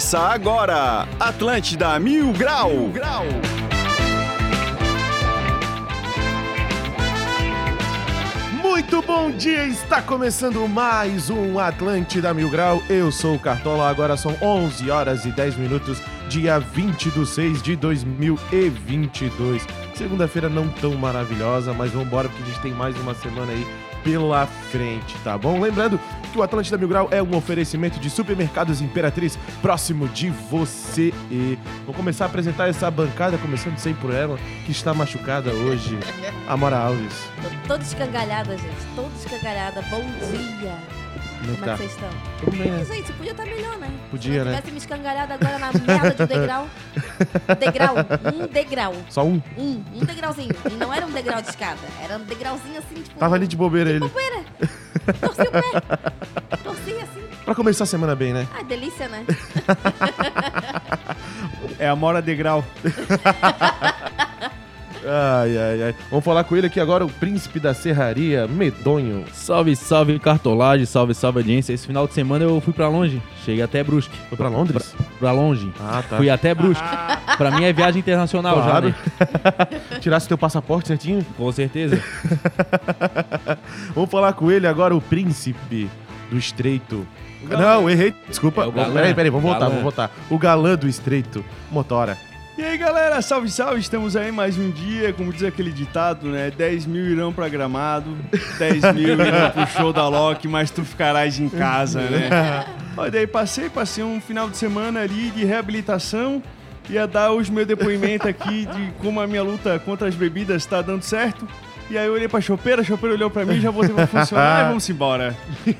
Começa agora, Atlântida Mil Grau. Mil Grau. Muito bom dia, está começando mais um Atlântida Mil Grau. Eu sou o Cartola, agora são 11 horas e 10 minutos, dia 20 de 6 de 2022. Segunda-feira não tão maravilhosa, mas vamos embora porque a gente tem mais uma semana aí pela frente, tá bom? Lembrando que o Atlântida Mil Grau é um oferecimento de supermercados Imperatriz próximo de você. E vou começar a apresentar essa bancada, começando sempre por ela, que está machucada hoje, Amora Alves. Tô toda escangalhada, gente. Toda escangalhada. Bom dia. Como é que Como é tá? que vocês estão? Tudo bem, né? Gente, podia estar melhor, né? Podia, Se eu né? tivesse me escangalhado agora na merda de um degrau. degrau. Um degrau. Só um? Um. Um degrauzinho. E não era um degrau de escada. Era um degrauzinho assim, tipo... Tava ali de bobeira ele. Bobeira. Torci o pé. Torci assim. Pra começar a semana bem, né? Ai, delícia, né? É a Mora Degrau. Ai, ai, ai. Vamos falar com ele aqui agora, o príncipe da serraria, Medonho. Salve, salve cartolagem, salve, salve audiência. Esse final de semana eu fui pra longe, cheguei até Brusque. Foi pra Londres? Pra longe. Ah, tá. Fui até Brusque. Pra mim é viagem internacional já, Claro. né? Tirasse teu passaporte certinho? Com certeza. Vamos falar com ele agora, o príncipe do estreito. Não, errei. Desculpa. É galã. Peraí, peraí, vamos voltar, Galã. vamos voltar. O galã do estreito, Motora. E aí, galera, salve, salve. Estamos aí mais um dia, como diz aquele ditado, né? 10 mil irão pra gramado, 10 mil irão pro show da Loki, mas tu ficarás em casa, né? Olha, daí passei, passei um final de semana ali de reabilitação. Ia dar os meus depoimentos aqui de como a minha luta contra as bebidas tá dando certo. E aí eu olhei pra chopeira, a chopeira olhou pra mim, já voltei pra funcionar e vamos embora. Quem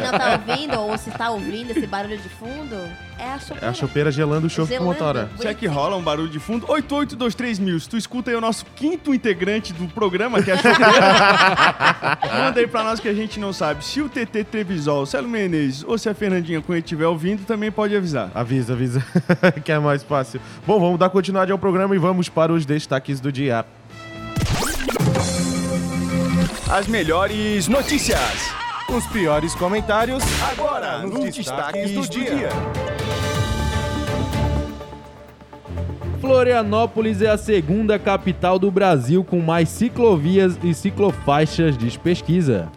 não tá ouvindo, ou se tá ouvindo esse barulho de fundo, é a chopeira. É a chopeira gelando o show com. Motora. Será que rola um barulho de fundo? 8823 mil. Se tu escuta aí o nosso quinto integrante do programa, que é a Chopeira, manda aí pra nós que a gente não sabe. Se o TT Trevisol, o Célio Menezes ou se a Fernandinha Cunha estiver ouvindo, também pode avisar. Avisa, avisa, que é mais fácil. Bom, vamos dar continuidade ao programa e vamos para os destaques do dia. As melhores notícias. Os piores comentários. Agora, nos destaques do dia. Florianópolis é a segunda capital do Brasil com mais ciclovias e ciclofaixas, diz pesquisa.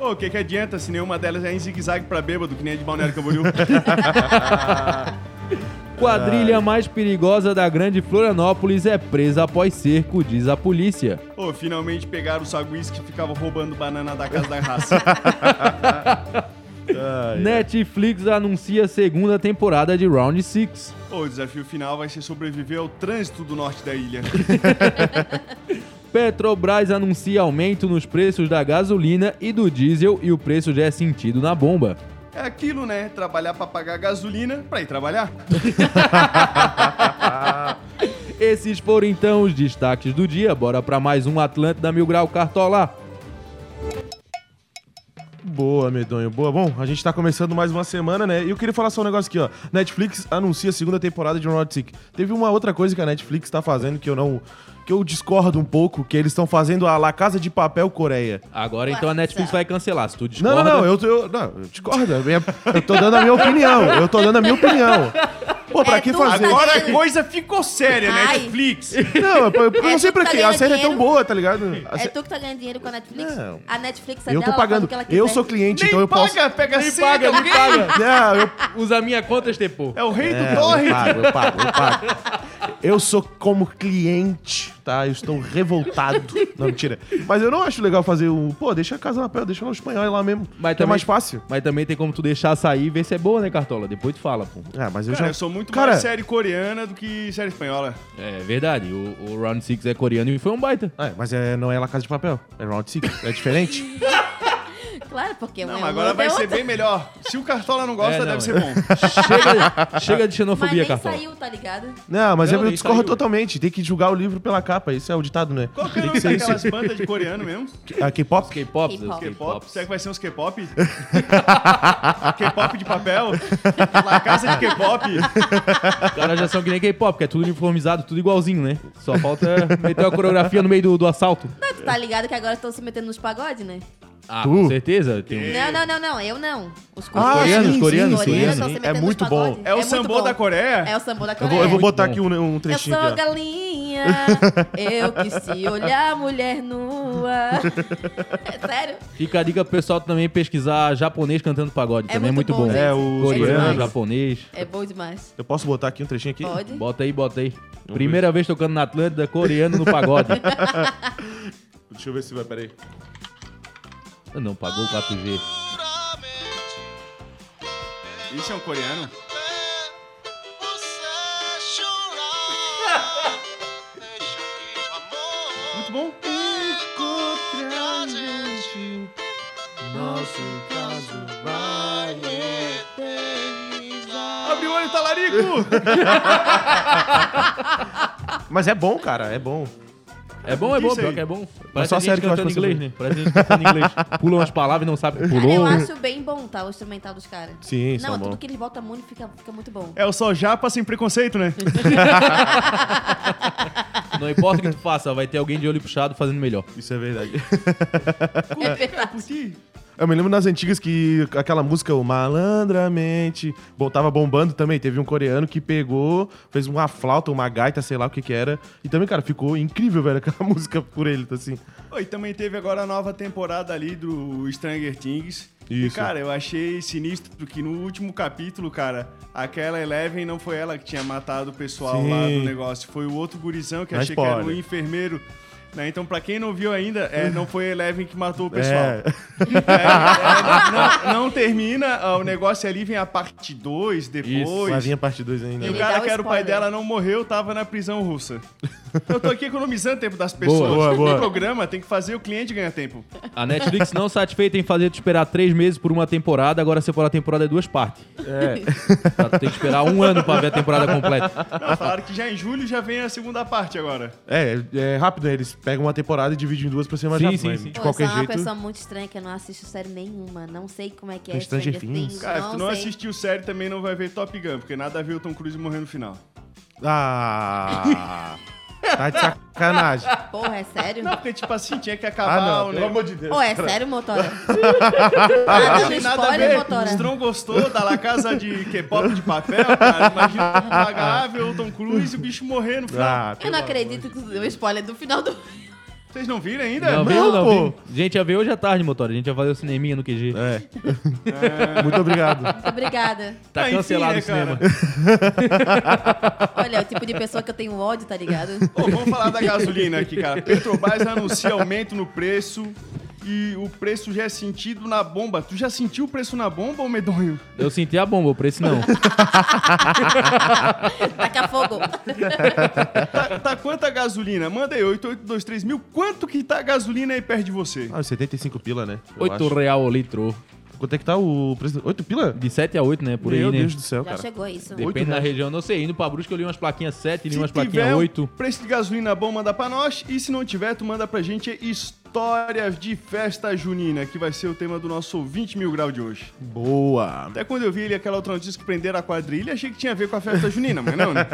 Ô, o que que adianta se nenhuma delas é em zigue-zague pra bêbado, que nem a de Balneário Camboriú? Quadrilha mais perigosa da grande Florianópolis é presa após cerco, diz a polícia. Ô, finalmente pegaram o saguis que ficava roubando banana da casa da raça. Netflix anuncia segunda temporada de Round 6. Ô, o desafio final vai ser sobreviver ao trânsito do norte da ilha. Petrobras anuncia aumento nos preços da gasolina e do diesel e o preço já é sentido na bomba. É aquilo, né? Trabalhar pra pagar gasolina pra ir trabalhar. Esses foram então os destaques do dia. Bora pra mais um Atlântida Mil Grau Cartola. Boa, Medonho, boa. Bom, a gente tá começando mais uma semana, né? E eu queria falar só um negócio aqui, ó. Netflix anuncia a segunda temporada de Round. Teve uma outra coisa que a Netflix tá fazendo que eu não... Que eu discordo um pouco, que eles estão fazendo a La Casa de Papel Coreia. Agora então a. Netflix vai cancelar. Se tu Não, discorda... não, não, eu, eu, não, eu discordo. Eu, minha- eu tô dando a minha opinião. Eu tô dando a minha opinião. Pô, pra É que fazer? Agora a coisa ficou séria, Ai. Netflix. Não, eu, eu não É sei tu pra que tá quê. A série é tão boa, tá ligado? A É sé- tu que tá ganhando dinheiro com a Netflix? Não. A Netflix é Eu dela, tô pagando. Eu sou cliente, Nem então eu posso. paga, pega senha paga, me paga. Não, eu Usa a minha conta, Estepô. É o rei É, do eu torre. pago, eu pago, eu pago. Eu sou como cliente, tá? Eu estou revoltado. Não, mentira. Mas eu não acho legal fazer o. Pô, deixa a casa na pé, deixa no espanhol lá mesmo. Mas que é também- mais fácil. Mas também tem como tu deixar sair e ver se é boa, né, Cartola? Depois tu fala, pô. Ah, mas eu Cara, já. eu sou muito Cara, mais série coreana do que série espanhola. É verdade. O, o Round 6 é coreano e foi um baita. É, mas é, não é La Casa de Papel. É Round Six. É diferente. Claro, porque Não, um é mas um, agora outro vai é ser outro. bem melhor. Se o Cartola não gosta, É, não, deve ser bom. Chega, chega de Mas xenofobia, nem Cartola. saiu, tá ligado? Não, mas Não, eu nem discordo saiu. totalmente. Tem que julgar o livro pela capa. Esse é o ditado, né? Qual que é o Tem nome que ser isso. daquelas bandas de coreano mesmo? A K-pop? K-pop? K-pop. K-pop? Será que vai ser uns K-pop? K-pop de papel? La casa de K-pop? Os caras já são que nem K-pop, que é tudo uniformizado, tudo igualzinho, né? Só falta meter a coreografia no meio do, do assalto. Não, tu tá ligado que agora estão se metendo nos pagodes, né? Ah, Tu? com certeza. Tem Não, não, não, não, eu não. Os Ah, coreanos, sim, coreanos, sim, coreanos. sim, É muito bom. pagodes. É o muito sambô da Coreia? É o sambô da Eu Coreia. vou, eu vou botar aqui um, um Eu trechinho sou aqui, galinha, eu que se olhar mulher nua. É sério? Fica a dica pro pessoal também pesquisar japonês cantando pagode. É também é muito muito bom, bom. É, o Coreano, demais. japonês. É bom demais. Eu posso botar aqui um trechinho aqui? Pode? Bota aí, bota aí. Primeira vez tocando na Atlântida, coreano no pagode. Deixa eu ver se vai, peraí. Não, pagou o 4G. Isso é um coreano? Muito bom. Nosso caso vai Abre o olho, talarico! Mas é bom, cara, é bom. É bom, é bom, pior que é bom. Mas Parece só a série gente que eu acho que inglês, né? Parece gente cantando inglês. Pula umas palavras e não sabe que Cara, eu pulou. acho bem bom, tá? O instrumental dos caras. Sim, Não, são tudo bom. que eles botam muito fica, fica muito bom. É o só japa sem preconceito, né? Não importa o que tu faça, vai ter alguém de olho puxado fazendo melhor. Isso é verdade. É verdade. Curti. Eu me lembro nas antigas que aquela música, o Malandramente, bom, tava bombando também. Teve um coreano que pegou, fez uma flauta, uma gaita, sei lá o que que era. E também, cara, ficou incrível, velho, aquela música por ele, tá assim. Oh, e também teve agora a nova temporada ali do Stranger Things. E, Isso. cara, eu achei sinistro porque no último capítulo, cara, aquela Eleven não foi ela que tinha matado o pessoal Sim. lá do negócio. Foi o outro gurizão que Não é achei que era o spoiler. enfermeiro. Né? Então, pra quem não viu ainda, é, não foi a Eleven que matou o pessoal. É. É, não, não termina, ah, o negócio ali vem a parte 2 depois. Vai vir a parte 2 ainda. E o Ele cara que era o pai dela não morreu, tava na prisão russa. Eu tô aqui economizando tempo das pessoas. Boa, boa. No programa tem que fazer o cliente ganhar tempo. A Netflix não satisfeita em fazer tu esperar três meses por uma temporada, agora separar a temporada em duas partes. É. Tá, tu tem que esperar um ano pra ver a temporada completa. Não, falaram que já em julho já vem a segunda parte agora. É, é rápido, né? Eles pegam uma temporada e dividem em duas pra ser mais Sim, rápido. sim, sim. De Pô, eu qualquer sou uma jeito. pessoa muito estranha que eu não assisto série nenhuma. Não sei como é que é Stranger Things. Things. Cara, se tu não sei. assistiu série, também não vai ver Top Gun, porque nada a ver o Tom Cruise morrer no final. Ah. Tá de sacanagem. Porra, é sério? Não, porque, tipo assim, tinha que acabar Ah, não, o pelo amor de Deus. Pô, é cara. sério, motora? Não Ah, tem dando nada a spoiler, ver. motora. Strong gostou da La Casa de K-pop de papel, cara. Imagina tu pagar, ver o Tom Cruise e o bicho morrer no final. Ah, Eu não acredito que deu spoiler do final do. Vocês não viram ainda? Não, viu, não, pô. viu? Gente, ia ver hoje à tarde, motor. A gente ia fazer o cineminha no QG. É. Muito obrigado. Muito obrigada. Tá Ah, enfim, cancelado né, o cinema. Olha, é o tipo de pessoa que eu tenho ódio, tá ligado? Ô, vamos falar da gasolina aqui, cara. Petrobras anuncia aumento no preço e o preço já é sentido na bomba. Tu já sentiu o preço na bomba, ô medonho? Eu senti a bomba, o preço não. Taca fogo. Tá, tá quanta gasolina? Manda aí, 8823 mil. Quanto que tá a gasolina aí perto de você? Ah, 75 pila, né? Eu 8 acho. real o litro. Quanto é que tá o preço? 8 pila? De 7 a 8, né? Por Meu aí, né? Deus do céu, Já cara. chegou isso. Oito Depende da reais. região. Não sei, indo pra Brusque eu li umas plaquinhas 7, li Se umas tiver plaquinhas um 8. preço de gasolina bom, manda pra nós. E se não tiver, tu manda pra gente histórias de festa junina, que vai ser o tema do nosso 20 mil grau de hoje. Boa. Até quando eu vi ele aquela outra notícia que prenderam a quadrilha, achei que tinha a ver com a festa junina, mas não, né?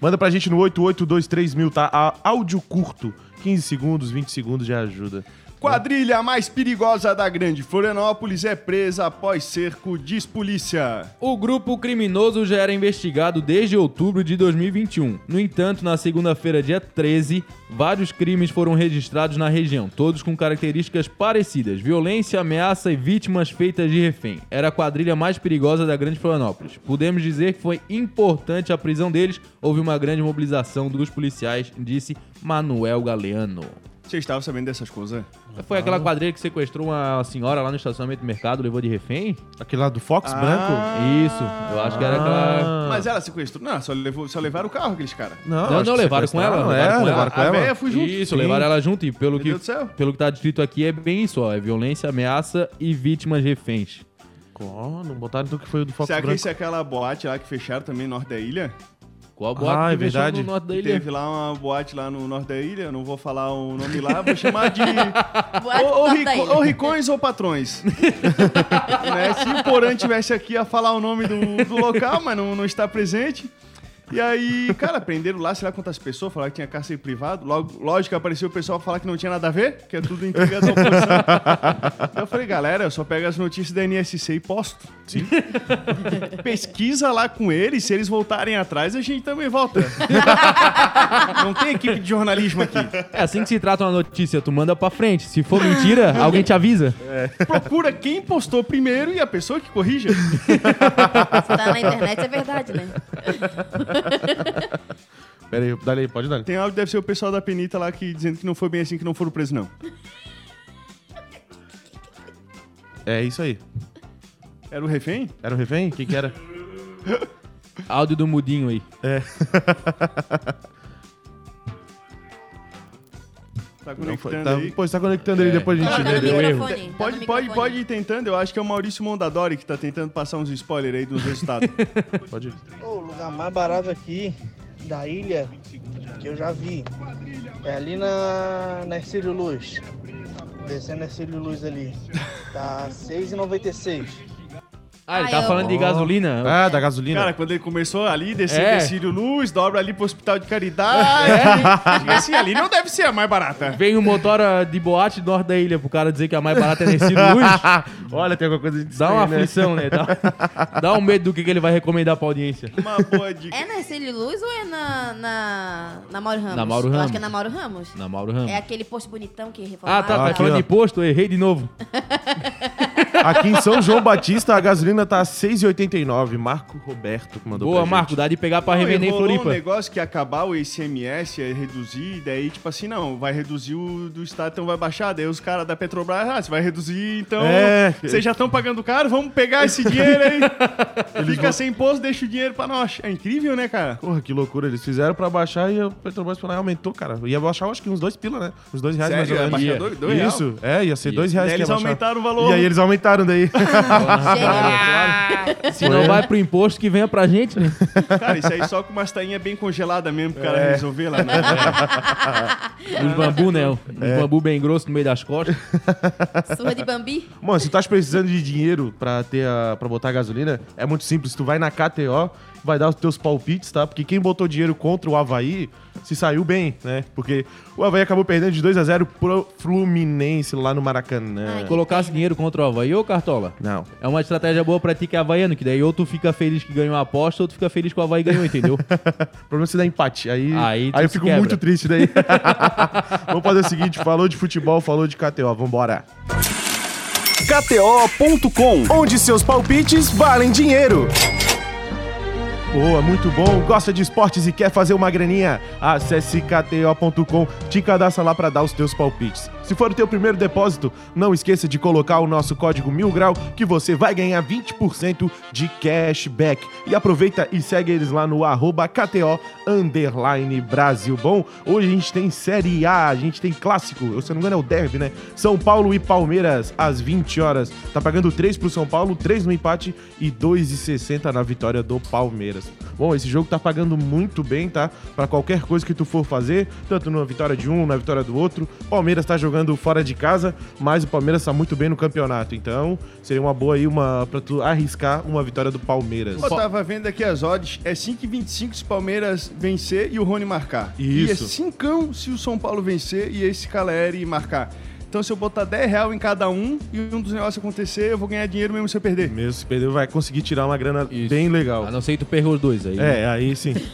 Manda pra gente no 8823 mil, tá? A- áudio curto. 15 segundos, 20 segundos já ajuda. Quadrilha mais perigosa da grande Florianópolis é presa após cerco diz polícia. O grupo criminoso já era investigado desde outubro de 2021. No entanto, na segunda-feira, dia 13, vários crimes foram registrados na região, todos com características parecidas: violência, ameaça e vítimas feitas de refém. Era a quadrilha mais perigosa da Grande Florianópolis. Podemos dizer que foi importante a prisão deles. Houve uma grande mobilização dos policiais, disse Manuel Galeano. Vocês estavam sabendo dessas coisas? Foi aquela quadrilha que sequestrou uma senhora lá no estacionamento do mercado, levou de refém? Aquele lá do Fox Ah. branco? Isso, eu acho que era aquela. Mas ela sequestrou. Não, só, levou, só levaram o carro aqueles caras. Não, acho não, que levaram com ela, sequestraram, levaram É, com ela. levaram com A ela. véia foi junto. Isso, Sim. levaram ela junto e pelo Meu que, Deus do céu. pelo que tá descrito aqui é bem isso, ó. É violência, ameaça e vítimas reféns. Ó, não botaram então que foi o do Fox Será que branco. isso é aquela boate lá que fecharam também no norte da ilha? Qual a Ah, boate é verdade. no norte da ilha? Teve lá uma boate lá no norte da ilha, eu não vou falar o nome lá, vou chamar de Boate ou, ou, rico- ou ricões ou patrões. Né, Se o Porã tivesse aqui a falar o nome do, do local, mas não, não está presente. E aí, cara, prenderam lá, sei lá quantas pessoas, falaram que tinha cárcere privado. Logo, lógico, apareceu o pessoal falar que não tinha nada a ver, que é tudo intriga da oposição. Então eu falei, galera, eu só pego as notícias da NSC e posto. Sim. Pesquisa lá com eles, se eles voltarem atrás, a gente também volta. não tem equipe de jornalismo aqui. É assim que se trata uma notícia, tu manda pra frente. Se for mentira, alguém te avisa. Procura quem postou primeiro e a pessoa que corrija. Se tá na internet, é verdade, né? Pera aí, dá aí, pode dar. Tem áudio, deve ser o pessoal da Penita lá que dizendo que não foi bem assim, que não foram presos, não. É isso aí. Era o refém? Era o refém? O que que era? Áudio do mudinho aí. Tá conectando Tá, aí. pô, você tá conectando aí, depois a gente Tá lê. Deu erro. tá Pode, pode, pode ir tentando, eu acho que é o Maurício Mondadori que tá tentando passar uns spoilers aí dos resultados. Pode ir. O lugar mais barato aqui da ilha que eu já vi é ali na, na Ercílio Luz. Descendo a Ercílio Luz ali. Tá R$ 6,96. Ah, ele Ah, tá eu- falando de gasolina. Ah, da gasolina. Cara, quando ele começou ali, descer É. é. Círio Luz, dobra ali pro Hospital de Caridade. E assim, ali não deve ser a mais barata. Vem o motora de boate do norte da ilha pro cara dizer que a mais barata é nesse luz. Olha, tem alguma coisa de Dá uma né? aflição, né? Dá, dá um medo do que, que ele vai recomendar pra audiência. Uma boa dica. É na Ercílio Luz ou é na, na, na Mauro Ramos? Na Mauro Eu Ramos. acho que é na Mauro Ramos. Na Mauro Ramos. É aquele posto bonitão que reformaram. Ah, tá, tá Aqui, falando ó. de posto, eu errei de novo. Aqui em São João Batista, a gasolina tá 6,89. Marco Roberto que mandou Boa, pra Marco, gente. dá de pegar pra revender em Floripa. um negócio que acabar o ICMS, ia reduzir, daí tipo assim, não, vai reduzir o do estado, então vai baixar. Daí os caras da Petrobras, ah, você vai reduzir, então É. vocês já estão pagando caro, vamos pegar esse dinheiro aí. Fica sem imposto, deixa o dinheiro pra nós. É incrível, né, cara? Porra, que loucura. Eles fizeram pra baixar e a Petrobras falou, ah, aumentou, cara. Ia baixar, acho que uns dois pila, né? Uns dois reais Sério? mais ou Ia menos. baixar dois- dois real? Isso, é, ia ser dois reais Daí que ia eles baixar. aumentaram o valor. E aí eles aumentaram daí. Se não vai pro imposto, que venha pra gente, né? Cara, isso aí só com umas tainhas bem congeladas mesmo pro cara É. resolver lá, né? Os bambu, né? Os bambu bem grosso no meio das costas. Surra de Bambi. Mano, se tu tá precisando de dinheiro pra, ter a, pra botar gasolina, é muito simples. Tu vai na KTO, vai dar os teus palpites, tá? Porque quem botou dinheiro contra o Havaí se saiu bem, né? Porque o Havaí acabou perdendo de 2 a 0 pro Fluminense lá no Maracanã. Ai, Colocasse dinheiro contra o Havaí ou Cartola? Não. É uma estratégia boa pra ti que é havaiano, que daí ou tu fica feliz que ganhou a aposta, ou tu fica feliz que o Havaí ganhou, entendeu? O problema é se dá empate. Aí, Aí aí, eu fico quebra. muito triste daí. Vamos fazer o seguinte: falou de futebol, falou de KTO. Vambora. KTO.com, onde seus palpites valem dinheiro. Boa, muito bom. Gosta de esportes e quer fazer uma graninha? Acesse kto.com, te cadastra lá para dar os teus palpites. Se for o teu primeiro depósito, não esqueça de colocar o nosso código mil grau que você vai ganhar 20% de cashback. E aproveita e segue eles lá no KTO Brasil. Bom, hoje a gente tem Série A, a gente tem clássico, se não me engano é o derby, né? São Paulo e Palmeiras às 20 horas. Tá pagando 3 pro São Paulo, 3 no empate e 2,60 na vitória do Palmeiras. Bom, esse jogo tá pagando muito bem, tá? Pra qualquer coisa que tu for fazer, tanto na vitória de um, na vitória do outro. Palmeiras tá jogando fora de casa, mas o Palmeiras tá muito bem no campeonato. Então, seria uma boa aí uma para tu arriscar uma vitória do Palmeiras. Eu tava vendo aqui as odds, é 5,25 se o Palmeiras vencer e o Rony marcar. E é Isso. 5 se o São Paulo vencer e esse Caleri marcar. Então se eu botar 10 real em cada um e um dos negócios acontecer, eu vou ganhar dinheiro mesmo se eu perder. Mesmo se perder, vai conseguir tirar uma grana Isso. bem legal. A não ser que tu perca os dois aí. É, aí sim.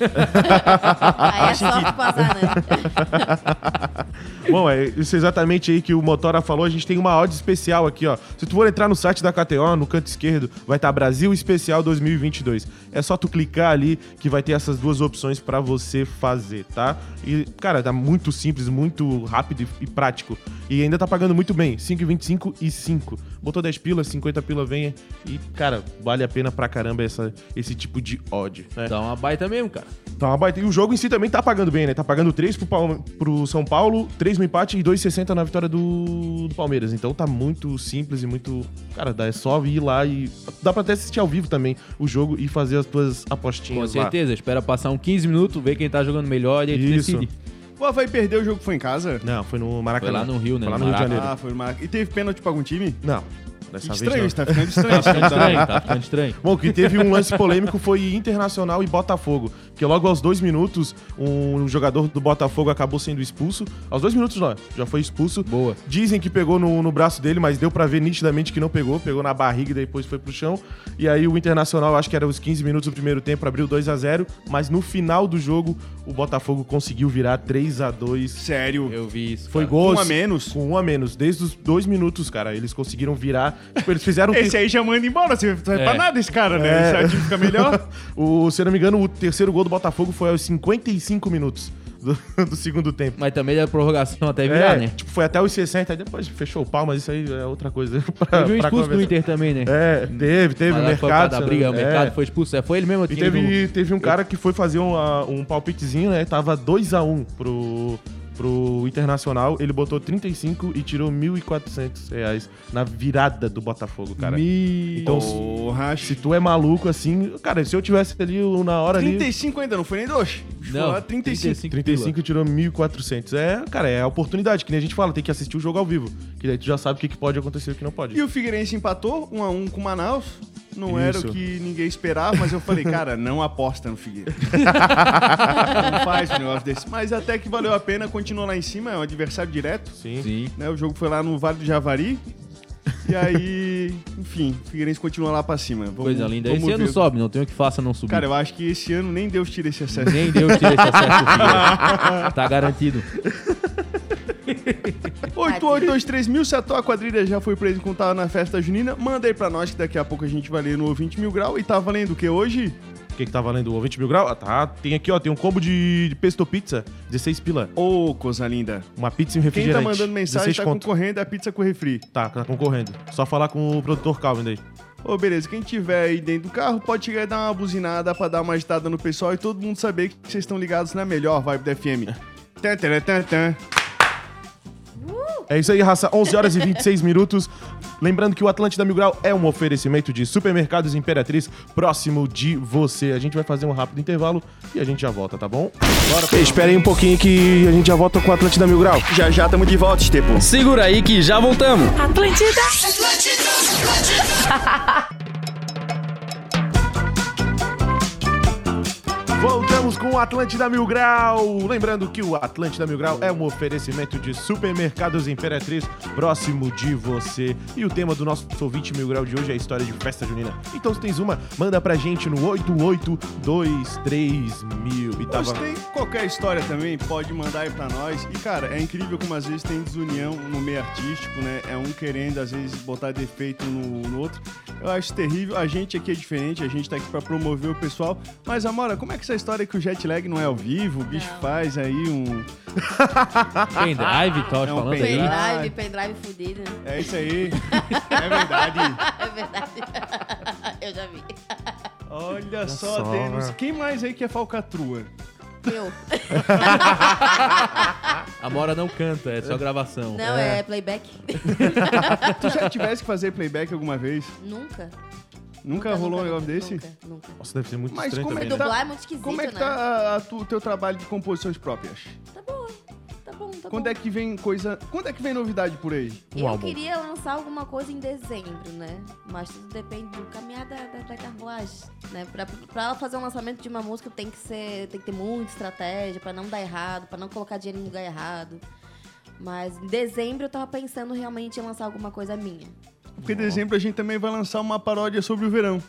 Aí é só azar, né? Bom, é isso exatamente aí que o Motora falou. A gente tem uma odd especial aqui, ó. Se tu for entrar no site da KTO, no canto esquerdo, vai estar Brasil Especial 2022. É só tu clicar ali que vai ter essas duas opções pra você fazer, tá? E, cara, tá muito simples, muito rápido e- e prático. E ainda tá pagando muito bem, 5,25 e 5. Botou 10 pilas, 50 pila venha e, cara, vale a pena pra caramba essa, esse tipo de odd, né? Dá uma baita mesmo, cara. Tá uma baita. E o jogo em si também tá pagando bem, né? Tá pagando 3 pro, Palme- pro São Paulo, 3 no empate e 2,60 na vitória do, do Palmeiras. Então tá muito simples e muito. Cara, dá, é só ir lá e. Dá pra até assistir ao vivo também o jogo e fazer as tuas Com apostinhas lá. certeza. Espera passar uns 15 minutos, ver quem tá jogando melhor e aí Isso. decide. O Havaí perdeu o jogo que foi em casa? Não, foi no Maracanã. Foi lá no Rio, né? Foi lá No no Rio de. Janeiro. Ah, foi no Maracanã. E teve pênalti pra algum time? Não. Dessa Estranho, vez isso não. tá ficando estranho. Tá ficando estranho, tá ficando estranho. Bom, o que teve um lance polêmico foi Internacional e Botafogo. Porque logo aos dois minutos, um jogador do Botafogo acabou sendo expulso. Aos dois minutos já, já foi expulso. Boa. Dizem que pegou no, no braço dele, mas deu pra ver nitidamente que não pegou. Pegou na barriga e depois foi pro chão. E aí o Internacional, acho que era os 15 minutos do primeiro tempo, abriu 2 a 0 Mas no final do jogo, o Botafogo conseguiu virar 3 a 2 Sério. Eu vi isso. Foi gol. Um a menos? Com um a menos. Desde os dois minutos, cara. Eles conseguiram virar. Tipo, eles fizeram. um Esse aí já manda embora, você não vai É. pra nada esse cara, né? É. Esse time fica melhor. o, se eu não me engano, o terceiro gol do Botafogo foi aos 55 minutos do, do segundo tempo. Mas também da prorrogação até virar, É, né? tipo, foi até os 60, aí depois fechou o pau, mas isso aí é outra coisa. pra- Teve um expulso conversar. Inter também, né? É, teve, teve. Mas o foi mercado. eu briga, o mercado é. foi expulso. É, Foi ele mesmo E teve, teve um cara que foi fazer um, um palpitezinho, né? Tava 2x1 pro, pro Internacional. Ele botou 35 e tirou 1.400 reais na virada do Botafogo, cara. Me... Então, Porra, se tu é maluco assim. Cara, se eu tivesse ali na hora ali. 35 ainda, não foi nem dois. Não, Foi 35. 35 tirou 1.400. É, cara, é a oportunidade, que nem a gente fala, tem que assistir o jogo ao vivo. Que daí tu já sabe o que, que pode acontecer e o que não pode. E o Figueirense empatou 1 a 1 com o Manaus. Não era Isso. o que ninguém esperava, mas eu falei, cara, não aposta no Figueirense. não faz um negócio desse. Mas até que valeu a pena, continuou lá em cima, é um adversário direto. Sim. Sim. né? O jogo foi lá no Vale do Javari. E aí, enfim, o Figueirense continua lá pra cima. Vamos- Coisa linda. Esse ano ver. sobe, não tem o que faça não subir. Cara, eu acho que esse ano nem Deus tira esse acesso. Nem Deus tira esse acesso. Tá garantido. 8823 mil, se a tua quadrilha já foi preso enquanto tava na festa junina, manda aí pra nós que daqui a pouco a gente vai ler no 20 mil grau. E tá valendo o que hoje? O que, que tá valendo? O 20 mil graus? Ah, tá. Tem aqui, ó, tem um combo de, de pesto pizza, 16 pila. Ô, coisa linda. Uma pizza e um Quem refrigerante. tá mandando mensagem 16 tá conto. concorrendo a pizza com refri. Tá, tá concorrendo. Só falar com o produtor Calvin daí. Ô, beleza, quem tiver aí dentro do carro pode chegar e dar uma buzinada pra dar uma agitada no pessoal e todo mundo saber que vocês estão ligados na melhor vibe da FM. Tan, tan, tan, tan. É isso aí, raça. 11 horas e 26 minutos. Lembrando que o Atlântida Mil Grau é um oferecimento de supermercados Imperatriz próximo de você. A gente vai fazer um rápido intervalo e a gente já volta, tá bom? Bora, Espera aí um pouquinho que a gente já volta com o Atlântida Mil Grau. Já já tamo de volta, Estepo. Segura aí que já voltamos. Atlântida. Voltamos com o Atlântida Mil Grau. Lembrando que o Atlântida Mil Grau é um oferecimento de supermercados Imperatriz próximo de você. E o tema do nosso ouvinte Mil Grau de hoje é a história de festa junina. Então, se tens uma, manda pra gente no 8823 mil. E Ou tava... tem qualquer história também, pode mandar aí pra nós. E, cara, é incrível como às vezes tem desunião no meio artístico, né? É um querendo, às vezes, botar defeito no, no outro. Eu acho terrível. A gente aqui é diferente, a gente tá aqui pra promover o pessoal. Mas, Amora, como é que essa história que o jet lag não é ao vivo? O bicho Não. faz aí um. Pendrive, tava É um falando aí. pendrive. Pendrive, pendrive fudido. É isso aí. É verdade. É verdade. Eu já vi. Olha só, só, temos. né? Quem mais aí que é falcatrua? Eu. A Mora não canta, é só gravação. Não, é, playback. Tu já tivesse que fazer playback alguma vez? Nunca. Nunca, rolou um negócio desse? Nunca, nunca. Nossa, deve ser muito Mas estranho como é também, que né? Dublar é muito esquisito, Como é que né? tá o teu trabalho de composições próprias? Tá bom, tá bom, tá Quando bom. é que vem coisa. Quando é que vem novidade por aí? Um Eu álbum. queria lançar alguma coisa em dezembro, né? Mas tudo depende do caminhar da, da, da carruagem, né? Pra, pra ela fazer um lançamento de uma música tem que ser, tem que ter muita estratégia pra não dar errado, pra não colocar dinheiro em lugar errado. Mas em dezembro eu tava pensando realmente em lançar alguma coisa minha. Porque em dezembro a gente também vai lançar uma paródia sobre o verão.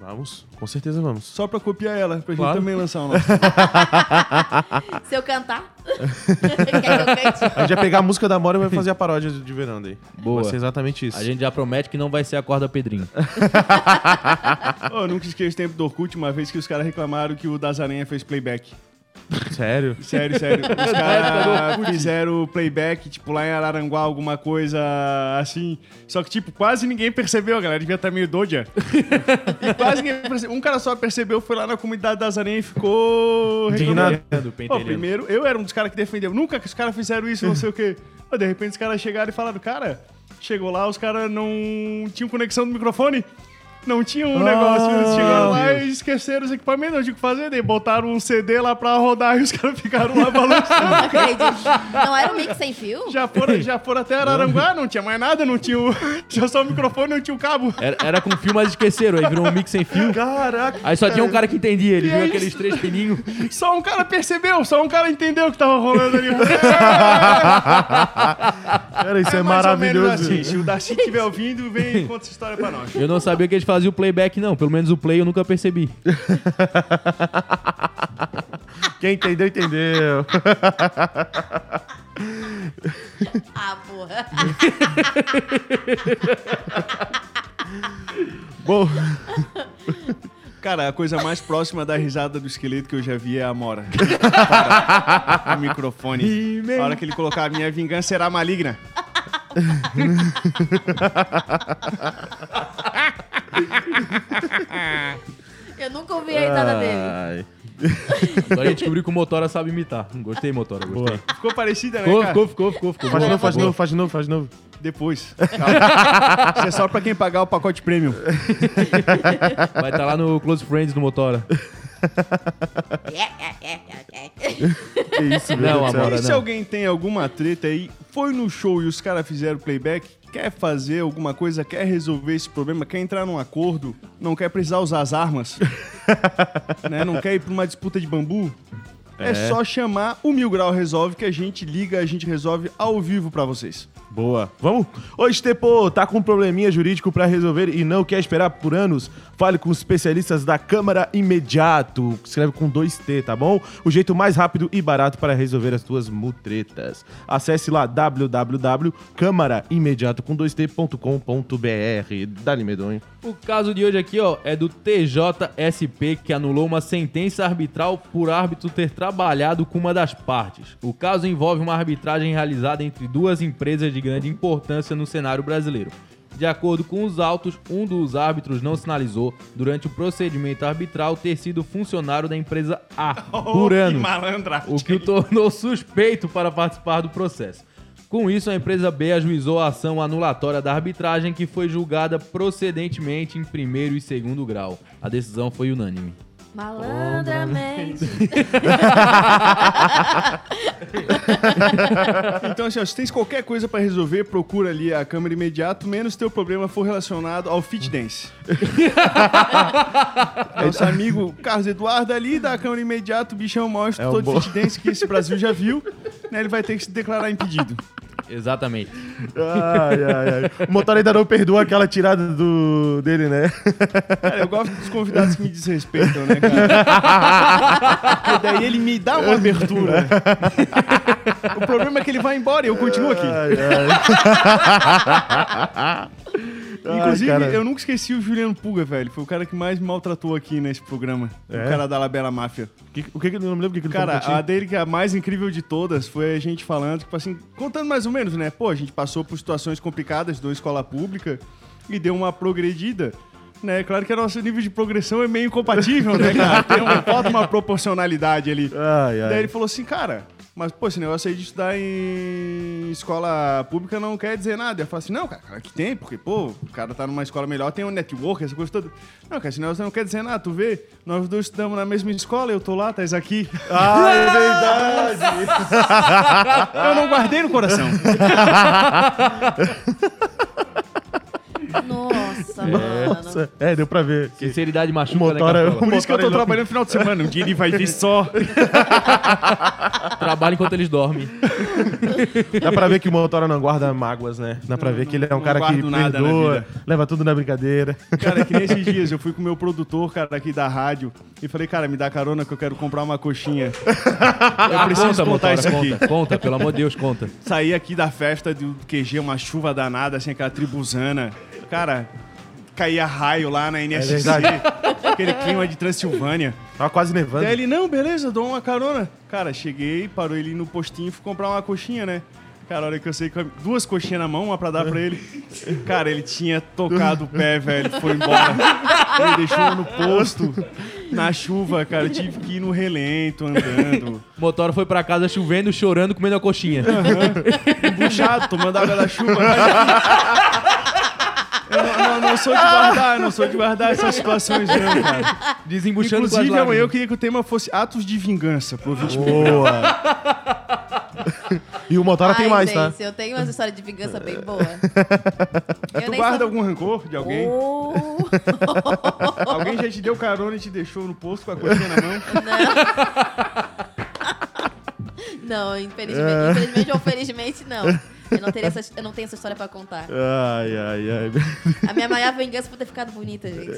Vamos, com certeza vamos. Só pra copiar ela, pra Claro. gente também lançar o nosso. Se eu cantar? Quer que eu cante? A gente vai pegar a música da Mora e vai fazer a paródia de verão daí. Boa. Vai ser exatamente isso. A gente já promete que não vai ser a corda Pedrinho. Ô, eu nunca esqueço o tempo do Orkut, uma vez que os caras reclamaram que o Das Aranha fez playback. Sério? Sério, sério. Os caras fizeram playback, tipo, lá em Araranguá, alguma coisa assim. Só que, tipo, quase ninguém percebeu, a galera devia estar meio doida. e quase ninguém percebeu. Um cara só percebeu, foi lá na comunidade das aranhas e ficou Indignado. Pô, primeiro, eu era um dos caras que defendeu. Nunca que os caras fizeram isso, não sei o quê. Pô, de repente os caras chegaram e falaram, cara, chegou lá, os caras não tinham conexão no microfone. Não tinha um Ah, negócio, eles chegaram lá Deus. e esqueceram os equipamentos, não tinha o que fazer, daí botaram um CD lá pra rodar e os caras ficaram lá balançando. Não acredito. Não era um mix sem fio? Já foram, já foram até Araranguá, não tinha mais nada, não tinha, o, tinha só o microfone, não tinha o cabo. Era, era com fio, mas esqueceram. Aí virou um mix sem fio. Caraca. Aí só tinha um cara que entendia. Ele E viu é aqueles isso. três pininhos. Só um cara percebeu, só um cara entendeu o que tava rolando ali. Cara, isso é, mais ou menos maravilhoso. assim. Se o Darcy estiver ouvindo, vem e conta essa história pra nós. Eu não sabia que eles faziam o playback, não. Pelo menos o play eu nunca percebi. Quem entendeu, entendeu. Ah, porra. Bom, Cara, a coisa mais próxima da risada do esqueleto que eu já vi é a Mora. o microfone. A hora que ele colocar a minha vingança será maligna. Eu nunca ouvi a risada dele. Agora a gente descobriu que o Motora sabe imitar. Gostei, Motora, gostei. Ficou parecida, né, Ficou, cara? ficou, ficou, ficou, ficou. Faz de novo, faz de novo, faz de novo, faz de novo. Depois. Calma. Isso é só pra quem pagar o pacote premium. Vai estar lá no Close Friends do Motora. Que isso, meu Não, Deus do céu. Amora, E se não. alguém tem alguma treta aí, foi no show e os caras fizeram playback, quer fazer alguma coisa, quer resolver esse problema, quer entrar num acordo, não quer precisar usar as armas, né? não quer ir pra uma disputa de bambu, é. só chamar o Mil Grau Resolve que a gente liga, a gente resolve ao vivo pra vocês. Boa. Vamos? Ô, Estepo, tá com um probleminha jurídico pra resolver e não quer esperar por anos? Fale com os especialistas da Câmara Imediato. Escreve com dois T, tá bom? O jeito mais rápido e barato para resolver as tuas mutretas. Acesse lá www.câmaraimediato com dois T.com.br. Dali, medonho. O caso de hoje aqui, ó, é do TJSP que anulou uma sentença arbitral por árbitro ter trabalhado com uma das partes. O caso envolve uma arbitragem realizada entre duas empresas de grande importância no cenário brasileiro. De acordo com os autos, um dos árbitros não sinalizou durante o procedimento arbitral ter sido funcionário da empresa A por ano. malandra. o que o tornou suspeito para participar do processo. Com isso, a empresa B ajuizou a ação anulatória da arbitragem que foi julgada procedentemente em primeiro e segundo grau. A decisão foi unânime. Malandramente. Então, assim, ó, se tens qualquer coisa pra resolver, procura ali a câmera imediato, menos teu problema for relacionado ao fit dance. Nosso amigo Carlos Eduardo ali da câmera imediato, o bichão maior instrutor um de bom- fit dance que esse Brasil já viu, né? Ele vai ter que se declarar impedido. Exatamente. Ai, ai, ai. O motor ainda não perdoa aquela tirada do... dele, né? Cara, eu gosto dos convidados que me desrespeitam, né, cara? Porque daí ele me dá uma abertura. O problema é que ele vai embora e eu continuo aqui. Ai, ai. Inclusive, Ai, eu nunca esqueci o Juliano Puga, velho. Foi o cara que mais me maltratou aqui nesse programa. É? O cara da Labela Máfia. Que- o que que eu não me lembro o que que Cara, a dele que é a mais incrível de todas foi a gente falando, tipo assim, contando mais ou menos, né? Pô, a gente passou por situações complicadas da escola pública e deu uma progredida. Né? Claro que o nosso nível de progressão é meio incompatível, né, cara? Tem uma, falta uma proporcionalidade ali. Ai, ai. Daí ele falou assim, cara, mas pô, esse negócio aí de estudar em escola pública não quer dizer nada. Eu falei assim, não, cara, que tem, porque, pô, o cara tá numa escola melhor, tem um network, essa coisa toda. Não, cara, esse negócio não quer dizer nada, tu vê? Nós dois estudamos na mesma escola, eu tô lá, tá aqui. Ah, é verdade! Eu não guardei no coração. Nossa, mano. Nossa, é, deu pra ver. Sinceridade machuca, O né, motor é- Cartola? Por isso que eu tô é trabalhando no final de semana. Um dia ele vai ver só. Trabalha enquanto eles dormem. Dá pra ver que o Motora não guarda mágoas, né? Dá pra ver que ele é um não cara que nada na perdoa, leva tudo na brincadeira. Cara, que nesses dias eu fui com o meu produtor, cara, aqui da rádio, e falei, cara, me dá carona que eu quero comprar uma coxinha. Eu preciso conta, contar Motora, isso aqui. conta, conta, pelo amor de Deus, conta. Saí aqui da festa do QG, uma chuva danada, assim, aquela tribuzana. Cara, caía raio lá na NSC. verdade. aquele clima de Transilvânia. Tava quase nevando. Daí ele, não, beleza, dou uma carona. Cara, cheguei, parou ele no postinho e fui comprar uma coxinha, né? Cara, a hora que eu sei que duas coxinhas na mão, uma pra dar pra ele. Cara, ele tinha tocado o pé, velho, foi embora. Ele deixou no posto, na chuva, cara. Eu tive que ir no relento, andando. O Motora foi pra casa chovendo, chorando, comendo a coxinha. Embuchado, tomando água da chuva. Eu não, não, não sou de guardar, não sou de guardar essas situações, não, cara. Desembuchando com as Inclusive, amanhã eu queria que o tema fosse atos de vingança pro ouvinte. Boa. e o Motora tem Ai, mais, gente, tá? eu tenho uma história de vingança bem boa. Eu Tu guarda sou- algum rancor de alguém? Oh, Alguém já te deu carona e te deixou no posto com a coisinha na mão? Não, infelizmente, infelizmente ou felizmente não. Eu não, teria essa, eu não tenho essa história pra contar. Ai, ai, ai. A minha maior vingança é por ter ficado bonita, gente.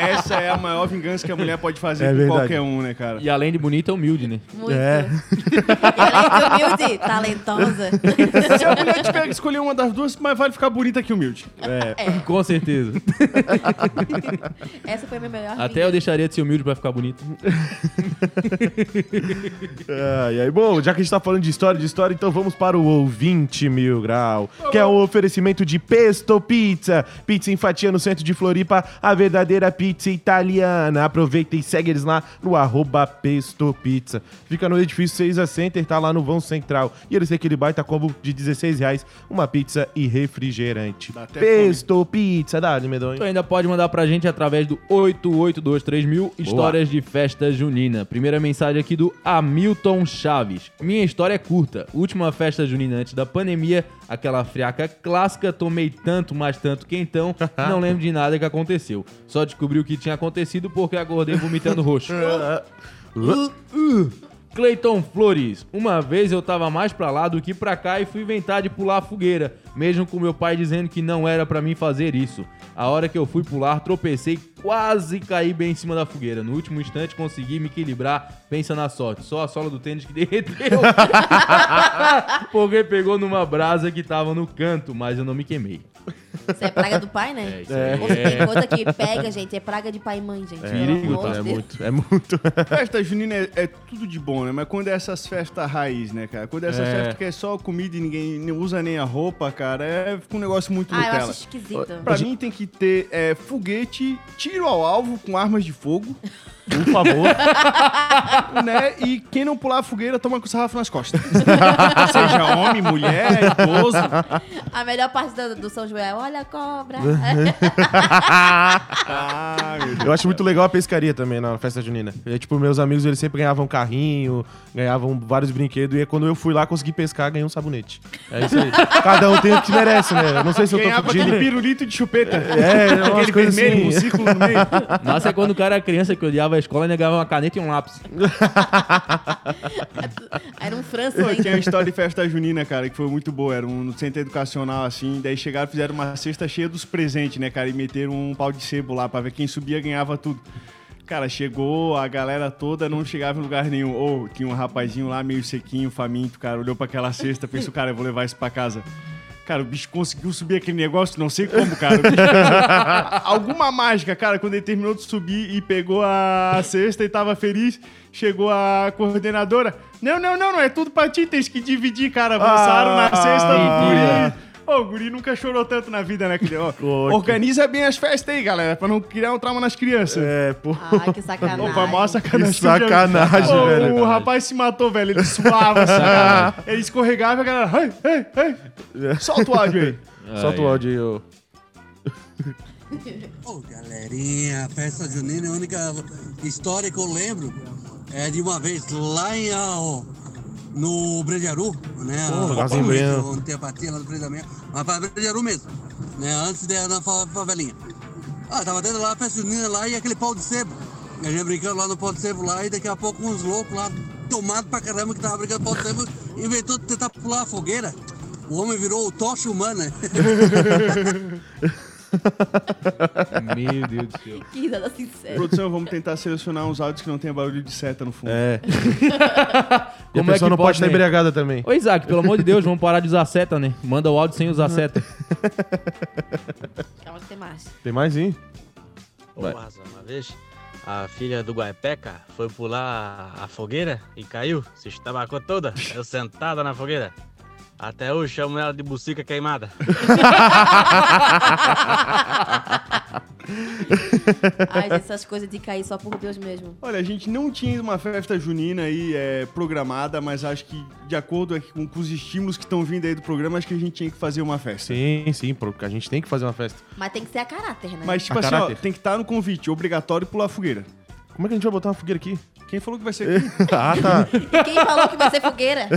Essa é a maior vingança que a mulher pode fazer É com verdade. qualquer um, né, cara? E além de bonita, é humilde, né? Muito. É. E além de humilde, talentosa. Se a mulher tiver que escolher uma das duas, mais vale ficar bonita que humilde. É. Com certeza. Essa foi a minha melhor Até eu vingança. deixaria de ser humilde pra ficar bonito. Ai, ai. Bom, já que a gente tá falando de história, de história, então vamos para o ouvinte mil grau, que é um oferecimento de Pesto Pizza. Pizza em fatia no centro de Floripa, a verdadeira pizza italiana. Aproveita e segue eles lá no arroba Pesto Pizza. Fica no edifício 6 a Center, tá lá no vão central. E eles têm aquele baita combo de 16 reais, uma pizza e refrigerante. Pesto Pizza, dá, medonho. Tu ainda pode mandar pra gente através do 8823 histórias de festa junina. Primeira mensagem aqui do Hamilton Chaves. Minha história é curta. Última festa junina antes da pandemia, aquela friaca clássica, tomei tanto, mas tanto quentão, não lembro de nada que aconteceu. Só descobri o que tinha acontecido porque acordei vomitando roxo. Cleiton Flores, uma vez eu tava mais pra lá do que pra cá e fui inventar de pular a fogueira, mesmo com meu pai dizendo que não era pra mim fazer isso. A hora que eu fui pular, tropecei, quase caí bem em cima da fogueira. No último instante consegui me equilibrar, pensa na sorte. Só a sola do tênis que derreteu. Porque pegou numa brasa que tava no canto, mas eu não me queimei. Isso é praga do pai, né? É, Ou se é- tem coisa que pega, gente, é praga de pai e mãe, gente. Perigo, Pelo amor É muito, é muito. Festa junina é, é tudo de bom, né? Mas quando é essas festas raiz, né, cara? Quando é essas É. festas que é só comida e ninguém não usa nem a roupa, cara, é fica um negócio muito Ah, eu Nutella. acho esquisito. Pra mim tem que ter é, foguete, tiro ao alvo com armas de fogo, Por favor. né? E quem não pular a fogueira toma com sarrafo nas costas. Seja homem, mulher, idoso. A melhor parte do, do São João é, olha a cobra. Ah, meu Deus. Eu acho muito legal a pescaria também na festa junina. É, tipo, meus amigos, eles sempre ganhavam carrinho, ganhavam vários brinquedos, e aí quando eu fui lá conseguir pescar, ganhei um sabonete. É isso aí. Cada um tem o que merece, né? Não sei se eu tô Ganhava fudindo. aquele pirulito de chupeta. É, umas aquele vermelho com um assim. círculo no meio. Nossa, é quando o cara era criança que odiava escola e negava uma caneta e um lápis. Era um França Pô, tinha uma ainda. história de festa junina, cara, que foi muito boa. Era um centro educacional, assim. Daí chegaram e fizeram uma cesta cheia dos presentes, né, cara? E meteram um pau de sebo lá pra ver quem subia ganhava tudo. Cara, chegou a galera toda, não chegava em lugar nenhum. Ou tinha um rapazinho lá meio sequinho, faminto, cara. Olhou pra aquela cesta, pensou, cara, eu vou levar isso pra casa. Cara, o bicho conseguiu subir aquele negócio, não sei como, cara. Bicho Alguma mágica, cara, quando ele terminou de subir e pegou a cesta e tava feliz, chegou a coordenadora. Não, não, não, não é tudo pra ti, tens que dividir, cara. Avançaram Ah, na cesta guri. Ô, o guri nunca chorou tanto na vida, né? Que, ó, organiza bem as festas aí, galera, pra não criar um trauma nas crianças. É, pô. Ai, que sacanagem. Opa, maior sacanagem. Que sacanagem, Ô, velho. O rapaz se matou, velho. Ele suava, assim. Ele escorregava e a galera... Ei, ei, ei. Solta o áudio aí. Solta o áudio aí, ô. Ô, galerinha, a festa junina, a única história que eu lembro é de uma vez lá em Al, no Brejaru, né? Pô, bem- onde tem a patinha lá do Brejaru, mas para Brejaru mesmo, né? Antes de na fa- favelinha. Ah, tava tendo lá a festa junina lá e aquele pau de sebo. A gente brincando lá no pau de sebo lá e daqui a pouco uns loucos lá, tomados pra caramba, que tava brincando no pau de sebo, inventou de tentar pular a fogueira. O homem virou o tocha humana? Meu Deus do céu. Que risada sincera. Produção, vamos tentar selecionar uns áudios que não tenha barulho de seta no fundo. É. E a Como é pessoa que não pode estar né? embriagada também. Ô, Isaac, pelo amor de Deus, vamos parar de usar seta, né? Manda o áudio sem usar seta. Calma que tem mais. Tem mais, hein? Ô, Vai. Uma vez a filha do Guaipeca foi pular a fogueira e caiu, se estabacou toda, caiu sentada na fogueira. Até eu chamo ela de bucica queimada. Ai, gente, essas coisas de cair só por Deus mesmo. Olha, a gente não tinha uma festa junina aí é, programada, mas acho que de acordo com, com os estímulos que estão vindo aí do programa, acho que a gente tinha que fazer uma festa. Sim, sim, porque a gente tem que fazer uma festa. Mas tem que ser a caráter, né? Mas, tipo A assim, ó, caráter. tem que estar no convite, obrigatório pular fogueira. Como é que a gente vai botar uma fogueira aqui? Quem falou que vai ser aqui? ah, tá. E quem falou que vai ser fogueira?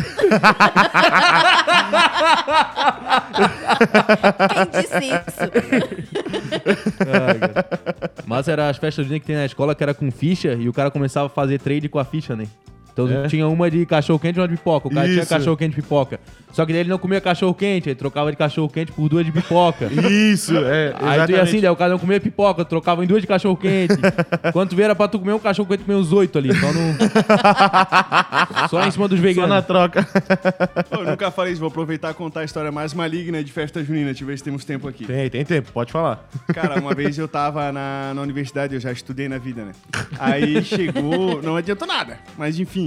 quem disse isso? Mas era as festas que tem na escola que era com ficha e o cara começava a fazer trade com a ficha, né? Então É? tinha uma de cachorro quente e uma de pipoca. O cara tinha Isso. cachorro quente e pipoca. Só que daí ele não comia cachorro quente, aí trocava de cachorro quente por duas de pipoca. Isso, é. Aí tu ia assim, daí o cara não comia pipoca, trocava em duas de cachorro quente. Quando tu vê era pra tu comer um cachorro quente, comer uns oito ali. Só no. Só em cima dos Só na veganos. troca. Pô, eu nunca falei isso, vou aproveitar e contar a história mais maligna de festa junina. Deixa eu ver se temos tempo aqui. Tem, tem tempo, pode falar. Cara, uma vez eu tava na, na universidade, eu já estudei na vida, né? Aí chegou, não adiantou nada, mas enfim.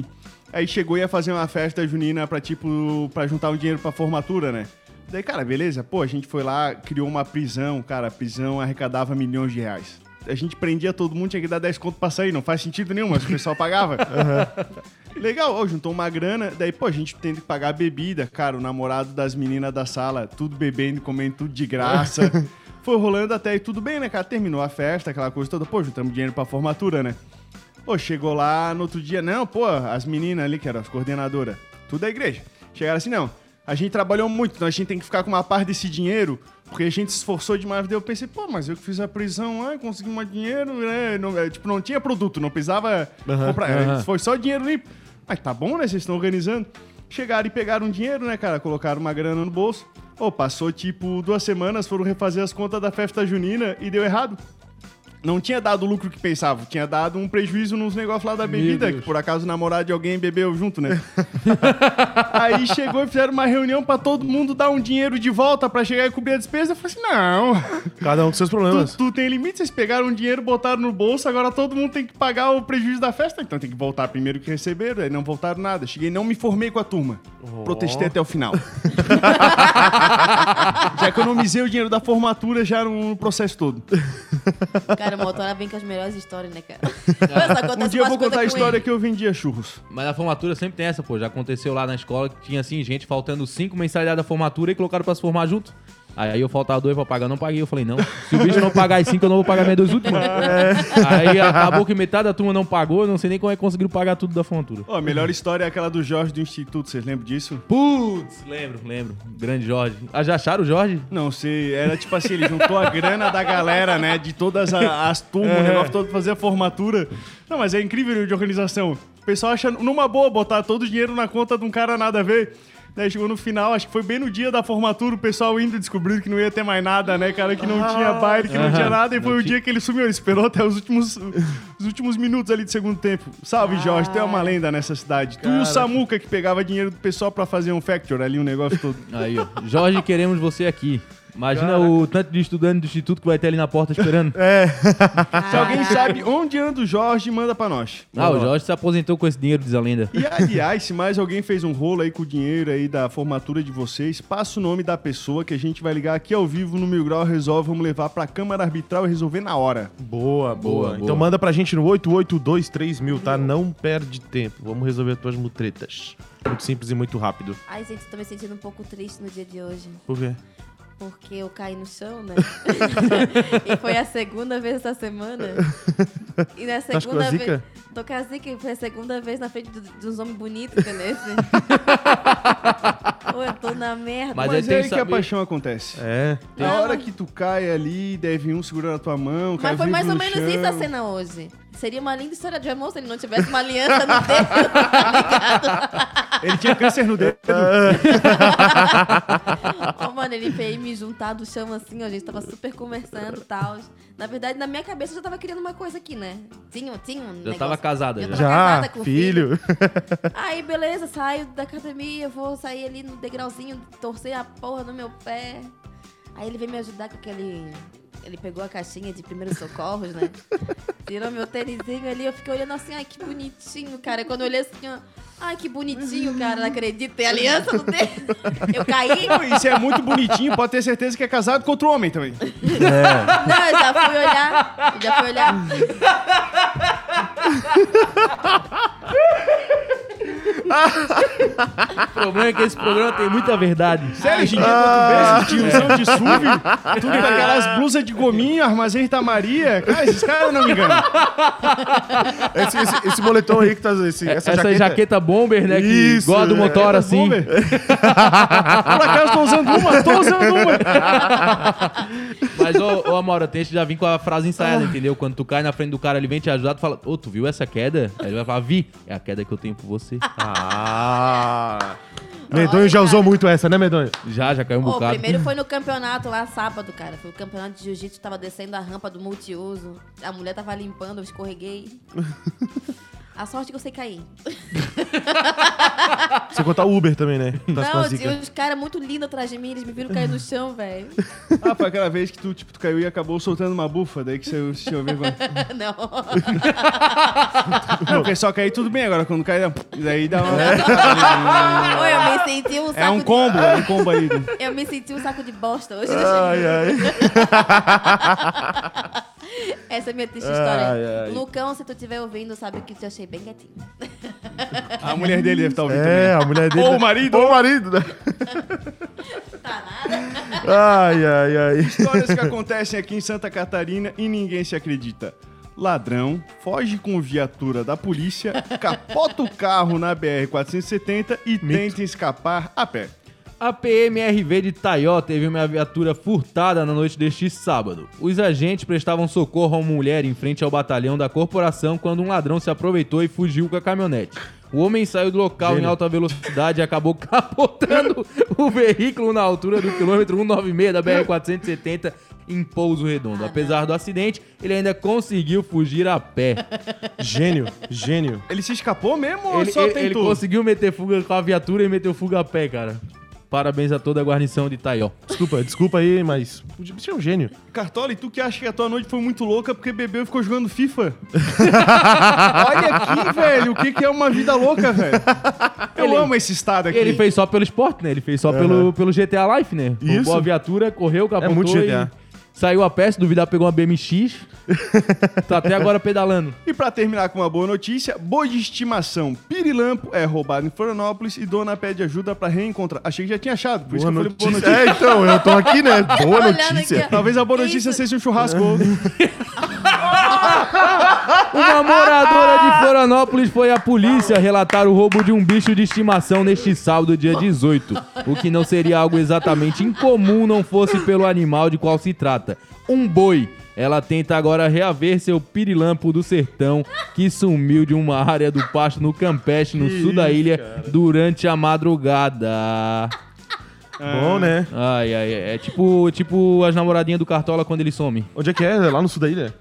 Aí chegou e ia fazer uma festa junina pra, tipo, pra juntar um dinheiro pra formatura, né? Daí, cara, beleza? Pô, a gente foi lá, criou uma prisão, cara, a prisão arrecadava milhões de reais. A gente prendia todo mundo, tinha que dar 10 conto pra sair, não faz sentido nenhum, mas o pessoal pagava. Legal, ó, juntou uma grana, daí, pô, a gente tem que pagar a bebida, cara, o namorado das meninas da sala, tudo bebendo, comendo tudo de graça. Foi rolando até aí tudo bem, né, cara? Terminou a festa, aquela coisa toda, pô, juntamos dinheiro pra formatura, né? Pô, chegou lá no outro dia, não, pô, as meninas ali, que eram as coordenadoras, tudo da igreja. Chegaram assim, não, a gente trabalhou muito, então a gente tem que ficar com uma parte desse dinheiro, porque a gente se esforçou demais. Daí eu pensei, pô, mas eu que fiz a prisão lá, consegui mais dinheiro, né? Não, é, tipo, não tinha produto, não precisava comprar, é, aham. foi só dinheiro limpo. Mas tá bom, né? Vocês estão organizando. Chegaram e pegaram dinheiro, né, cara? Colocaram uma grana no bolso. Pô, passou tipo duas semanas, foram refazer as contas da festa junina e deu errado. Não tinha dado o lucro que pensava, tinha dado um prejuízo nos negócios lá da bebida, que por acaso o namorado de alguém bebeu junto, né? Aí chegou e fizeram uma reunião pra todo mundo dar um dinheiro de volta pra chegar e cobrir a despesa. Eu falei assim: não, Cada um com seus problemas. tu, tu tem limite, vocês pegaram um dinheiro, botaram no bolso, agora todo mundo tem que pagar o prejuízo da festa, então tem que voltar primeiro que receberam, aí não voltaram nada. Cheguei, não me formei com a turma. Protestei até o final. já economizei o dinheiro da formatura já no, no processo todo. Cara, o Motora vem com as melhores histórias, né, cara? Um dia eu vou contar a história que eu vendia churros. Mas a formatura sempre tem essa, pô. Já aconteceu lá na escola que tinha assim, gente faltando cinco mensalidades da formatura e colocaram pra se formar junto. Aí eu faltava dois pra pagar, não paguei. Eu falei, não, se o bicho não pagar as cinco, eu não vou pagar minhas duas últimas. Aí acabou que metade da turma não pagou, eu não sei nem como é que conseguiram pagar tudo da formatura. Ó, a melhor história é aquela do Jorge do Instituto, vocês lembram disso? Putz, lembro, lembro. Grande Jorge. Ah, já acharam o Jorge? Não sei, era tipo assim, ele juntou a grana da galera, né? De todas a- as turmas, o negócio todo fazer a formatura. Não, mas é incrível de organização. O pessoal acha numa boa botar todo o dinheiro na conta de um cara nada a ver. Daí chegou no final, acho que foi bem no dia da formatura, o pessoal indo descobrindo que não ia ter mais nada, né, cara? Que não tinha baile, que não tinha nada. E foi o dia que ele sumiu. Ele esperou até os últimos, os últimos minutos ali de segundo tempo. Salve, Jorge, tu é uma lenda nessa cidade. Tu e o Samuca que pegava dinheiro do pessoal pra fazer um factory ali, um negócio todo. Aí, ó. Jorge, queremos você aqui. Imagina o tanto de estudante do instituto que vai ter ali na porta esperando. Se alguém sabe onde anda o Jorge, manda pra nós. Ah, o Jorge se aposentou com esse dinheiro, diz a lenda. E aliás, se mais alguém fez um rolo aí com o dinheiro aí da formatura de vocês, passa o nome da pessoa que a gente vai ligar aqui ao vivo no Mil Grau Resolve, vamos levar pra Câmara Arbitral e resolver na hora. Boa, boa, Boa, Então boa. manda pra gente no 8823 tá? Não perde tempo. Vamos resolver tuas mutretas. Muito simples e muito rápido. Ai, gente, tô me sentindo um pouco triste no dia de hoje. Por quê? Porque eu caí no chão, né? e foi a segunda vez essa semana. E na Tá segunda vez. zica? Tô com a zica foi a segunda vez na frente do- de uns homens bonitos, entendeu? Pô, eu tô na merda. Mas Mas, é aí que que a paixão acontece. É. Na hora que tu cai ali, deve um segurando a tua mão, cai Mas foi mais ou no menos chão. isso a cena hoje. Seria uma linda história de amor se ele não tivesse uma aliança no dedo, tá ligado? Ele tinha câncer no dedo. Ó, mano, ele veio me juntar do chão assim, ó, a gente tava super conversando e tal. Na verdade, na minha cabeça eu já tava querendo uma coisa aqui, né? Tinha, tinha um negócio. tava casada Eu já. tava casada Já, com filho. Aí, beleza, saio da academia, vou sair ali no degrauzinho, torcer a porra no meu pé. Aí ele veio me ajudar com aquele. Ele pegou a caixinha de primeiros socorros, né? Tirou meu tênisinho ali, eu fiquei olhando assim, ai, que bonitinho, cara. Quando eu olhei assim, ó, ai, que bonitinho, cara, não acredito, tem aliança no dedo. Eu caí. Isso é muito bonitinho, pode ter certeza que é casado com outro homem também. Não, eu já fui olhar, eu já fui olhar. O problema é que esse programa tem muita verdade. Sério, hoje em dia, quando vê esses tiozão de SUV, tudo com aquelas blusas de gominho, armazém Rita Maria. Cara, esses caras não me enganam. Esse, esse- esse moletom aí que tá. Esse, essa, Essa, jaqueta... bomber, né? Que Isso, igual a do é, motor, Tá assim. bom, velho? Por acaso tô usando uma, tô usando uma. Mas, ô, ô Amora, tem que já vir com a frase ensaiada, entendeu? Quando tu cai na frente do cara, ele vem te ajudar, tu fala, ô, tu viu essa queda? Aí ele vai falar, vi, é a queda que eu tenho por você. Ah. Medonho já usou muito essa, né, Medonho? Já, já caiu um Ô, bocado. primeiro foi no campeonato lá sábado, cara. Foi o campeonato de jiu-jitsu, tava descendo a rampa do multiuso. A mulher tava limpando, eu escorreguei. A sorte que eu sei cair. Você contar Uber também, né? Das Não, tinha uns caras muito lindos atrás de mim, eles me viram cair no chão, velho. Ah, foi aquela vez que tu, tipo, tu caiu e acabou soltando uma bufa, daí que você sentiu vergonha. Não. Não, porque só cair tudo bem agora, quando cai, daí dá uma... Oi, eu me senti um saco É um de- combo, é um combo aí. Eu me senti um saco de bosta hoje. Ai, ai. Essa é a minha triste história. Ai, ai. Lucão, se tu estiver ouvindo, sabe que eu te achei bem quietinho. A mulher dele deve estar ouvindo É, a mulher dele. Ou o marido. Ou o marido, né? Tá nada. Ai, ai, ai. Histórias que acontecem aqui em Santa Catarina e ninguém se acredita. Ladrão foge com viatura da polícia, capota o carro na BR-470 e tenta escapar a pé. A PMRV de Taió teve uma viatura furtada na noite deste sábado. Os agentes prestavam socorro a uma mulher em frente ao batalhão da corporação quando um ladrão se aproveitou e fugiu com a caminhonete. O homem saiu do local em alta velocidade e acabou capotando o veículo na altura do quilômetro 196 da BR-470 em Pouso Redondo. Apesar do acidente, ele ainda conseguiu fugir a pé. Gênio, gênio. Ele se escapou mesmo ou Ele, só ele- ele tentou? conseguiu meter fuga com a viatura e meteu fuga a pé, cara. Parabéns a toda a guarnição de Taió. Desculpa, desculpa aí, mas. Você é um gênio. Cartola, e tu que acha que a tua noite foi muito louca porque bebeu e ficou jogando FIFA? Olha aqui, velho, o que, que é uma vida louca, velho? Eu Ele- amo esse estado aqui. Ele fez só pelo esporte, né? Ele fez só pelo, pelo GTA Life, né? Isso. Roubou a viatura, correu, capotou muito GTA. e saiu a se duvidar pegou uma BMX. tá até agora pedalando. E pra terminar com uma boa notícia, boi de estimação Pirilampo é roubado em Florianópolis e dona pede ajuda pra reencontrar. Achei que já tinha achado, por isso Boa que eu falei boa notícia. notícia. É, então, eu tô aqui, né? Boa notícia. Talvez a boa notícia Isso. seja um churrasco. Uma moradora de Florianópolis foi à polícia relatar o roubo de um bicho de estimação neste sábado, dia 18. O que não seria algo exatamente incomum não fosse pelo animal de qual se trata. Um boi. Ela tenta agora reaver seu pirilampo do sertão que sumiu de uma área do pasto no Campeche, no sul da ilha, durante a madrugada. Bom, né? Ai, ai, ai. é tipo, tipo as namoradinhas do Cartola quando ele some. Onde é que é? É Lá no sul da ilha?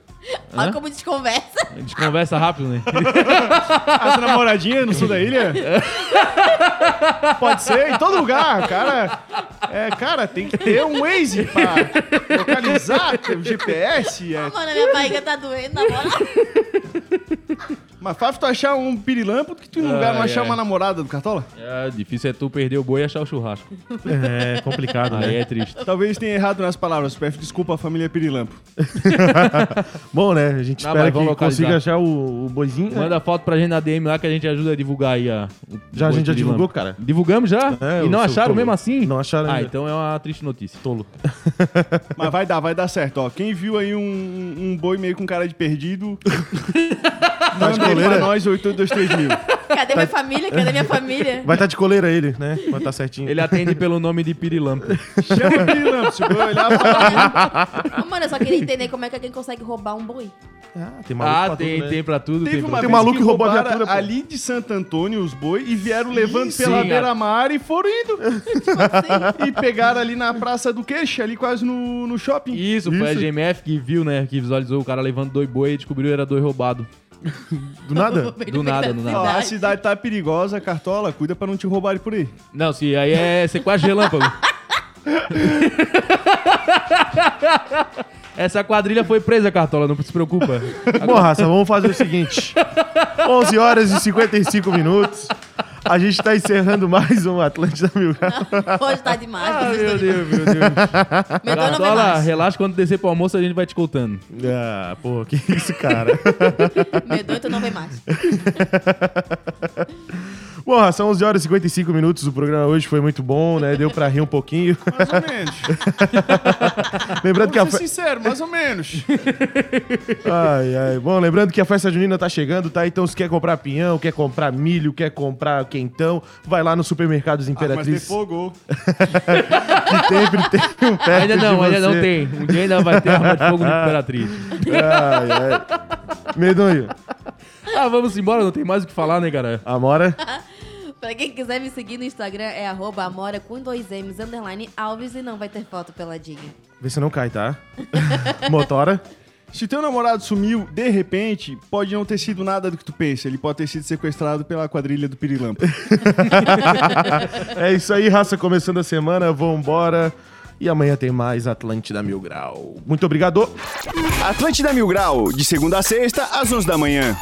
Olha como desconversa. A gente conversa rápido, né? Essa namoradinha no sul da ilha? Pode ser, em todo lugar, cara. É, cara, tem que ter um Waze pra localizar, ter um GPS. É. Mano, minha barriga tá doendo, na moral. Mas fácil tu achar um pirilampo do que tu ir num lugar não Ai, achar ai. uma namorada do Cartola? É, difícil é tu perder o boi e achar o churrasco. É complicado, Aí né? é triste. Talvez tenha errado nas palavras. Peço desculpa à família Pirilampo. Bom, né? A gente Não, espera mas vamos que localizar. consiga achar o, o boizinho. né? Manda foto pra gente na DM lá que a gente ajuda a divulgar aí a. o Já a gente já de divulgou, cara. Divulgamos já? É, e não acharam tolo. mesmo assim? Não acharam Ah, ainda. então é uma triste notícia. Tolo. Mas vai dar, vai dar certo, ó. Quem viu aí um, um boi meio com cara de perdido, manda aí pra coleira? nós 8823 mil. Cadê minha família? Cadê minha família? Vai estar de coleira ele, né? Vai estar certinho. Ele atende pelo nome de Pirilampo. Chama o Pirilampo, se eu olhar pra Ô, Mano, eu só queria entender como é que alguém consegue roubar um boi. Ah, tem maluco ah, pra tem, tudo, né? tem pra tudo. Teve tem uma Tem maluco que roubou a viatura, pô. ali de Santo Antônio os boi e vieram levando sim, pela a- beira-mar e foram indo. e pegaram ali na Praça do Queixo, ali quase no, no shopping. Isso, foi a Isso. GMF que viu, né? Que visualizou o cara levando dois boi e descobriu que era dois roubado. Do nada? Do nada, do nada. Ó, a cidade tá perigosa, Cartola, cuida pra não te roubarem por aí. Não, se aí é sequestro relâmpago. Essa quadrilha foi presa, Cartola, não se preocupa. Bom, raça, vamos fazer o seguinte: 11 horas e 55 minutos. A gente tá encerrando mais um Atlântida Mil Grau. Hoje tá demais. Ah, meu Deus, demais. meu Deus. Vem Cartola, relaxa, quando descer pro almoço a gente vai te contando. Ah, pô, que isso, cara. Medonho tu não vem mais. Bom, raça, 11 horas e 55 minutos. O programa hoje foi muito bom, né? Deu pra rir um pouquinho. Mais ou menos. Lembrando que a Vamos fe... ser sincero, mais ou menos. Ai, ai. Bom, lembrando que a festa junina tá chegando, tá? Então, se quer comprar pinhão, quer comprar milho, quer comprar quentão, vai lá no supermercados Ah, mas Imperatriz, defogou. que sempre tem um perto Ainda não, de ainda não tem. Um dia ainda vai ter arma de fogo de Imperatriz. Ai, ai. Medonho, Ah, vamos embora, não tem mais o que falar, né, cara? Amora, Pra quem quiser me seguir no Instagram, é arroba amora com dois M's, underline Alves, e não vai ter foto peladinha. vê se não cai, tá? Motora. Se teu namorado sumiu, de repente, pode não ter sido nada do que tu pensa. Ele pode ter sido sequestrado pela quadrilha do Pirilampa. É isso aí, raça, começando a semana, vambora. E amanhã tem mais Atlântida Mil Grau. Muito obrigado. Atlântida Mil Grau, de segunda a sexta, às 11 da manhã.